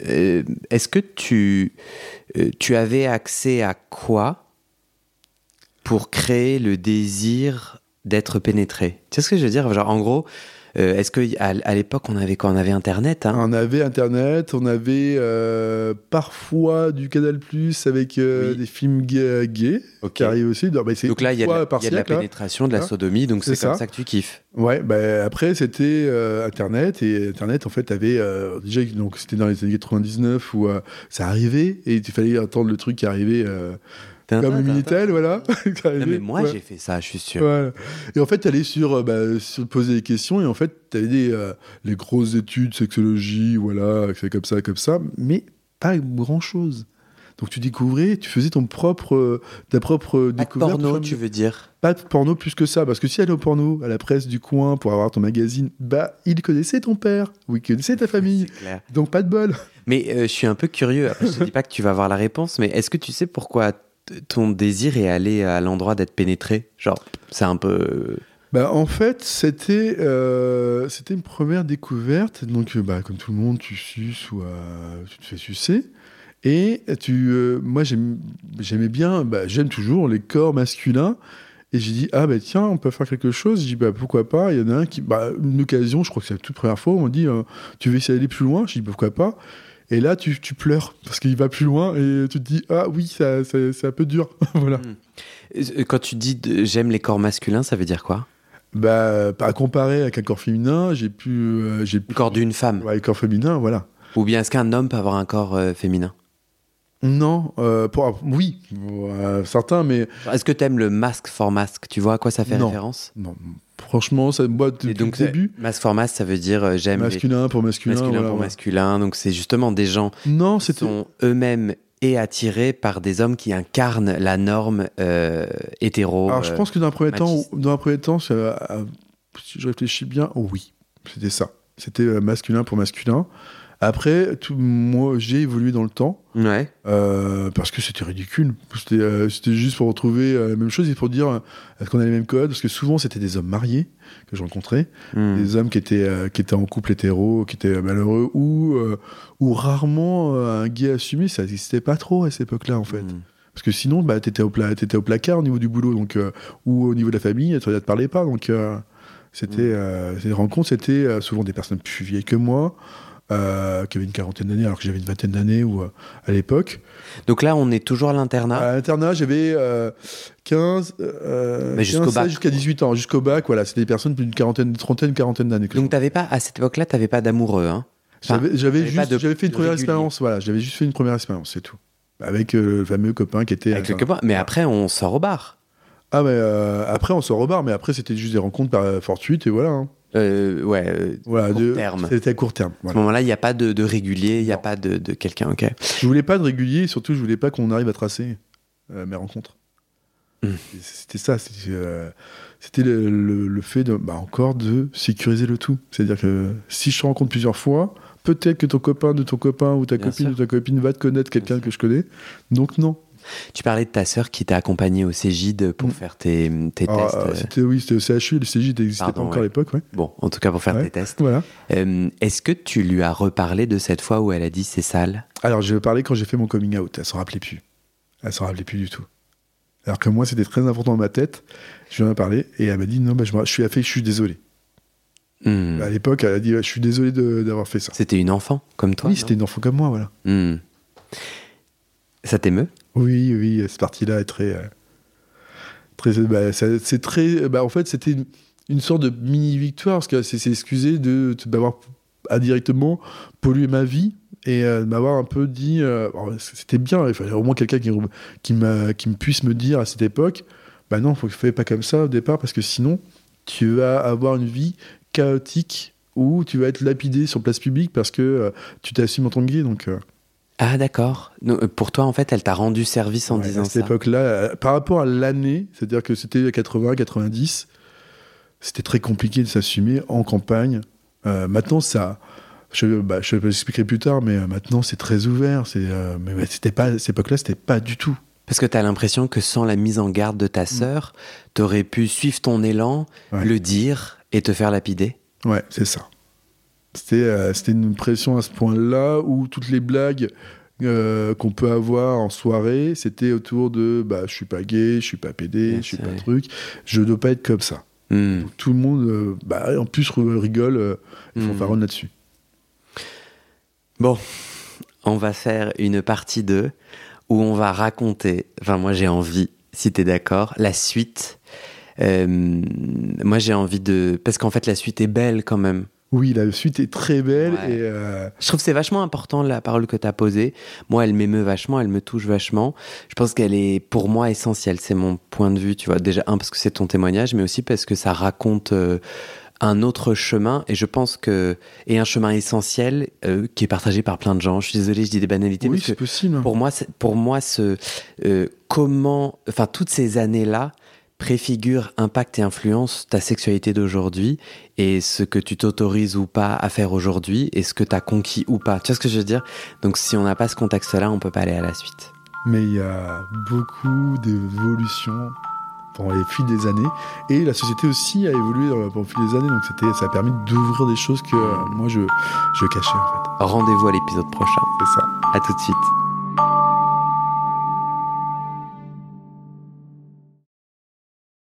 euh, Est-ce que tu, tu avais accès à quoi pour créer le désir d'être pénétré? Tu sais ce que je veux dire? Genre, en gros, euh, est-ce qu'à à, l'époque, on avait quoi? On avait Internet hein?
On avait Internet, on avait euh, parfois du Canal Plus avec euh,
Oui.
des films gays, gays qui arrivent aussi. Donc, bah,
là, il y a de la,
fois par
il y a de la
siècle, hein.
pénétration, de la
Hein?
sodomie, donc c'est comme
ça.
que tu kiffes.
Ouais, bah, après c'était euh, Internet et Internet en fait avait euh, déjà donc c'était dans les années 99 où euh, ça arrivait et il fallait attendre le truc qui arrivait euh, comme Minitel, voilà.
Non, mais moi,
ouais.
j'ai fait ça, je suis sûr.
Voilà. Et en fait, tu allais sur, euh, bah, sur poser des questions et en fait, tu avais des, euh, les grosses études, sexologie, voilà, c'est comme ça, comme ça, mais pas grand chose. Donc tu découvrais, tu faisais ton propre, euh, ta propre
Pas de
découverte.
porno, tu veux dire?
Pas de porno plus que ça, parce que si elle est au porno, à la presse du coin pour avoir ton magazine, bah il connaissait ton père, ou il connaissait ta famille, donc pas de bol.
Mais euh, je suis un peu curieux. Après, je te dis pas que tu vas avoir la réponse, mais est-ce que tu sais pourquoi ton désir est allé à l'endroit d'être pénétré Genre, c'est un peu.
Bah, en fait, c'était euh, c'était une première découverte. Donc, euh, bah, comme tout le monde, tu suces ou euh, tu te fais sucer. Et tu, euh, moi, j'aimais bien, bah, j'aime toujours les corps masculins. Et j'ai dit, ah bah tiens, on peut faire quelque chose. J'ai dit, bah pourquoi pas. Il y en a un qui, bah, une occasion, je crois que c'est la toute première fois, on dit, euh, tu veux essayer d'aller plus loin? J'ai dit, pourquoi pas? Et là, tu, tu pleures parce qu'il va plus loin et tu te dis, ah oui, ça, ça- c'est un peu dur. voilà.
Euh, Quand tu dis j'aime les corps masculins, ça veut dire quoi?
Bah, à comparer avec un corps féminin, j'ai pu. euh, j'ai
Le corps d'une femme
Ouais, corps féminin, voilà.
Ou bien est-ce qu'un homme peut avoir un corps euh, féminin?
Non, euh, pour, oui, certains, mais
Est-ce que t'aimes le masque for masque? Tu vois à quoi ça fait
Non.
référence?
Non, franchement, ça moi depuis
Et donc,
le début.
masque for masque, ça veut dire euh, j'aime les
Masculin pour masculin.
masculins
voilà,
pour masculin. Donc, c'est justement des gens
Non,
qui sont eux-mêmes et attirés par des hommes qui incarnent la norme euh, hétéro.
Alors, je pense que dans un premier temps,
machiste.
dans un premier temps, euh, si je réfléchis bien, oh oui, c'était ça. C'était euh, masculin pour masculin. Après, tout, moi, j'ai évolué dans le temps.
Ouais.
Euh, parce que c'était ridicule. C'était euh, juste pour retrouver euh, la même chose et pour dire est-ce qu'on a les mêmes codes? Parce que souvent, c'était des hommes mariés que je rencontrais,
Hmm.
des hommes qui étaient, qui étaient en couple hétéro, qui étaient malheureux, ou, ou rarement un gay assumé. Ça n'existait pas trop à cette époque-là, en fait.
Hmm.
Parce que sinon, bah, t'étais au, pla t'étais au placard au niveau du boulot, donc, euh, ou au niveau de la famille, tu ne te parlais pas. Donc, euh, c'était,
Mm.
euh, ces rencontres, c'était souvent des personnes plus vieilles que moi, euh, qui avaient une quarantaine d'années, alors que j'avais une vingtaine d'années ou, euh, à l'époque.
Donc là, on est toujours à l'internat?
À l'internat, j'avais euh, 15, euh,
Mais jusqu'au
15, 16,
bac.
jusqu'à 18 ans. Jusqu'au bac, voilà, c'était des personnes plus d'une quarantaine, trentaine, quarantaine d'années.
Donc t'avais pas à cette époque-là, t'avais pas d'amoureux, hein? Enfin,
J'avais, juste, j'avais fait une première
régulier.
expérience, voilà, j'avais juste fait une première expérience, c'est tout. Avec le fameux copain qui était.
Avec le copain. Mais après, on sort au bar.
Ah, mais euh, après, on sort au bar, mais après, c'était juste des rencontres par euh, fortuite, et voilà. hein.
Euh, ouais. euh,
Voilà,
Court
de-
terme.
C'était à court terme.
À ce moment-là, il n'y a pas de, de régulier, il n'y a
Non.
pas de, de quelqu'un, ok.
Je voulais pas de régulier, surtout, je voulais pas qu'on arrive à tracer euh, mes rencontres.
Mm.
Et C'était ça, c'était euh, le, le- le fait de, bah, encore de sécuriser le tout. C'est-à-dire que si je te rencontre plusieurs fois, peut-être que ton copain de ton copain ou ta
Bien
copine
sûr.
de ta copine va te connaître quelqu'un que je connais. Donc non.
Tu parlais de ta sœur qui t'a accompagné au Cégide pour
Mm.
faire tes, tes
Alors,
tests.
euh, c'était oui, c'était au CHU, le CJ n'existait pas encore
ouais.
à l'époque, ouais.
Bon, en tout cas pour faire
Ouais.
tes tests.
Voilà.
Euh, Est-ce que tu lui as reparlé de cette fois où elle a dit c'est sale?
Alors, je vais parler quand j'ai fait mon coming out. Elle s'en rappelait plus. Elle s'en rappelait plus du tout. Alors que moi, c'était très important dans ma tête. Je lui en ai parlé et elle m'a dit non, bah, je, suis, elle a fait, je suis désolé.
Hmm.
À l'époque, elle a dit je suis désolé de- d'avoir fait ça.
C'était une enfant, comme toi
oui, c'était une enfant comme moi, voilà.
Hmm. Ça t'émeut?
Oui, oui, cette partie-là est très. euh, très bah, c'est très. Bah, en fait, c'était une, sorte de mini-victoire parce qu'elle s'est s'est excusée de m'avoir indirectement pollué ma vie et euh, de m'avoir un peu dit. euh, c'était bien, il fallait au moins quelqu'un qui, qui, me puisse me dire à cette époque bah non, faut que fais pas comme ça au départ parce que sinon, tu vas avoir une vie chaotique où tu vas être lapidé sur place publique parce que tu t'assumes en tant que gay. Donc.
Ah d'accord. Euh, Pour toi, en fait, elle t'a rendu service en
Ouais,
disant
à cette
ça.
époque-là, euh, par rapport à l'année, c'est-à-dire que c'était 80, 90, c'était très compliqué de s'assumer en campagne. Euh, maintenant, ça, je, bah, je l'expliquerai plus tard, mais maintenant c'est très ouvert. C'est, euh, mais c'était pas à cette époque-là, c'était pas du tout.
Parce que t'as l'impression que sans la mise en garde de ta sœur, t'aurais pu suivre ton élan,
Mm. Ouais.
le dire et te faire lapider?
Ouais, c'est ça. C'était, euh, c'était une pression à ce point-là où toutes les blagues euh, qu'on peut avoir en soirée, c'était autour de bah, je suis pas gay, je suis pas pédé, je suis pas
vrai.
truc, je dois pas être comme ça.
Hmm.
Donc, tout le monde, euh, bah, en plus, rigole, euh, ils font là-dessus.
Bon, on va faire une partie 2 où on va raconter, enfin moi j'ai envie, si t'es d'accord, la suite. Moi j'ai envie de... Parce qu'en fait la suite est belle quand même.
Oui, la suite est très belle
Ouais.
et euh,
Je trouve que c'est vachement important la parole que tu as posée. Moi, elle m'émeut vachement, elle me touche vachement. Je pense qu'elle est pour moi essentielle. C'est mon point de vue, tu vois. Déjà, un, parce que c'est ton témoignage, mais aussi parce que ça raconte euh, un autre chemin. Et je pense que. Et un chemin essentiel euh, qui est partagé par plein de gens. Je suis désolé, je dis des banalités,
oui, c'est possible.
pour moi, pour moi, ce comment, enfin toutes ces années-là préfigurent, impactent et influencent ta sexualité d'aujourd'hui et ce que tu t'autorises ou pas à faire aujourd'hui et ce que tu as conquis ou pas. Tu vois ce que je veux dire? Donc si on n'a pas ce contexte-là, on peut pas aller à la suite.
Mais il y a beaucoup d'évolutions pendant les fil des années et la société aussi a évolué euh, pendant le fil des années. Donc c'était, ça a permis d'ouvrir des choses que euh, moi je, je cachais en fait.
Rendez-vous à l'épisode prochain.
C'est ça.
À tout de suite.